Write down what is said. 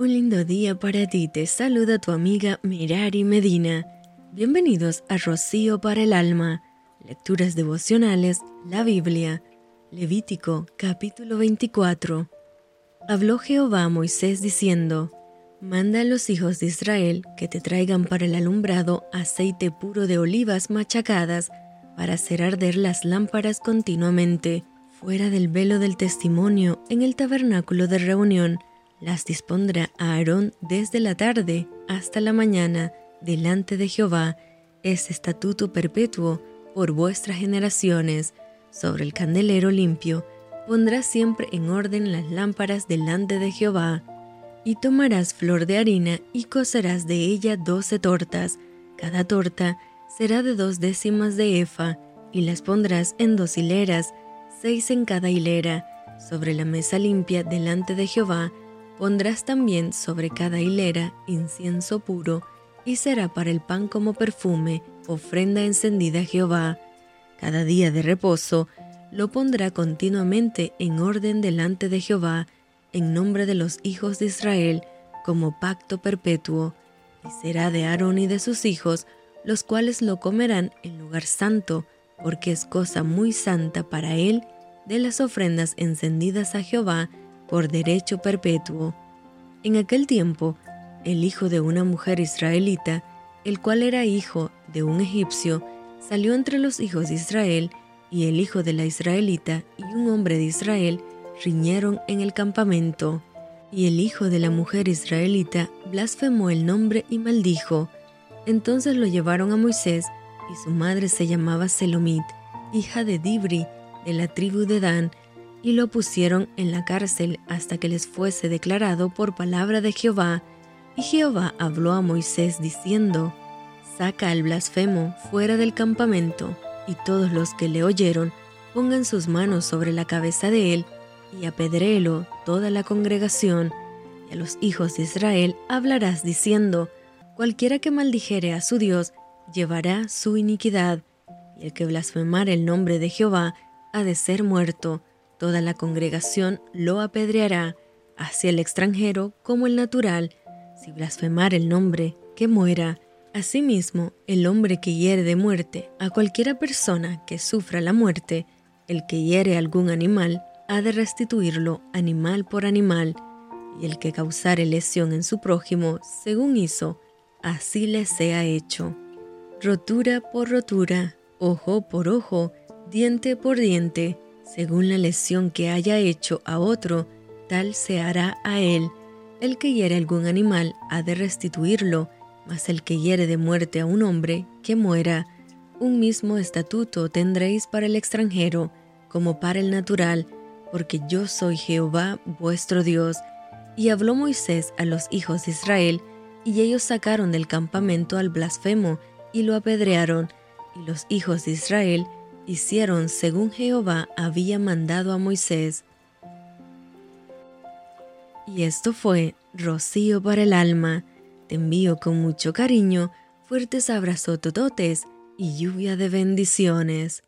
Un lindo día para ti, te saluda tu amiga Mirari Medina. Bienvenidos a Rocío para el Alma, lecturas devocionales, la Biblia, Levítico capítulo 24. Habló Jehová a Moisés diciendo, Manda a los hijos de Israel que te traigan para el alumbrado aceite puro de olivas machacadas para hacer arder las lámparas continuamente, fuera del velo del testimonio en el tabernáculo de reunión. Las dispondrá Aarón desde la tarde hasta la mañana delante de Jehová. Es estatuto perpetuo por vuestras generaciones. Sobre el candelero limpio pondrás siempre en orden las lámparas delante de Jehová y tomarás flor de harina y cocerás de ella doce tortas. Cada torta será de dos décimas de efa, y las pondrás en dos hileras, seis en cada hilera. Sobre la mesa limpia delante de Jehová pondrás también sobre cada hilera incienso puro, y será para el pan como perfume, ofrenda encendida a Jehová. Cada día de reposo lo pondrá continuamente en orden delante de Jehová, en nombre de los hijos de Israel, como pacto perpetuo, y será de Aarón y de sus hijos, los cuales lo comerán en lugar santo, porque es cosa muy santa para él de las ofrendas encendidas a Jehová por derecho perpetuo. En aquel tiempo, el hijo de una mujer israelita, el cual era hijo de un egipcio, salió entre los hijos de Israel, y el hijo de la israelita y un hombre de Israel riñeron en el campamento, y el hijo de la mujer israelita blasfemó el nombre y maldijo. Entonces lo llevaron a Moisés, y su madre se llamaba Selomit, hija de Dibri, de la tribu de Dan, y lo pusieron en la cárcel hasta que les fuese declarado por palabra de Jehová. Y Jehová habló a Moisés diciendo, Saca al blasfemo fuera del campamento, y todos los que le oyeron pongan sus manos sobre la cabeza de él, y apedréelo toda la congregación, y a los hijos de Israel hablarás diciendo, cualquiera que maldijere a su Dios llevará su iniquidad, y el que blasfemare el nombre de Jehová ha de ser muerto, toda la congregación lo apedreará, hacia el extranjero como el natural, si blasfemar el nombre, que muera. Asimismo, el hombre que hiere de muerte a cualquiera persona que sufra la muerte, el que hiere algún animal, ha de restituirlo animal por animal, y el que causare lesión en su prójimo, según hizo, así le sea hecho. Rotura por rotura, ojo por ojo, diente por diente, según la lesión que haya hecho a otro, tal se hará a él. El que hiere algún animal ha de restituirlo, mas el que hiere de muerte a un hombre, que muera. Un mismo estatuto tendréis para el extranjero, como para el natural, porque yo soy Jehová vuestro Dios. Y habló Moisés a los hijos de Israel, y ellos sacaron del campamento al blasfemo, y lo apedrearon, y los hijos de Israel hicieron según Jehová había mandado a Moisés. Y esto fue rocío para el alma. Te envío con mucho cariño, fuertes abrazos tototes y lluvia de bendiciones.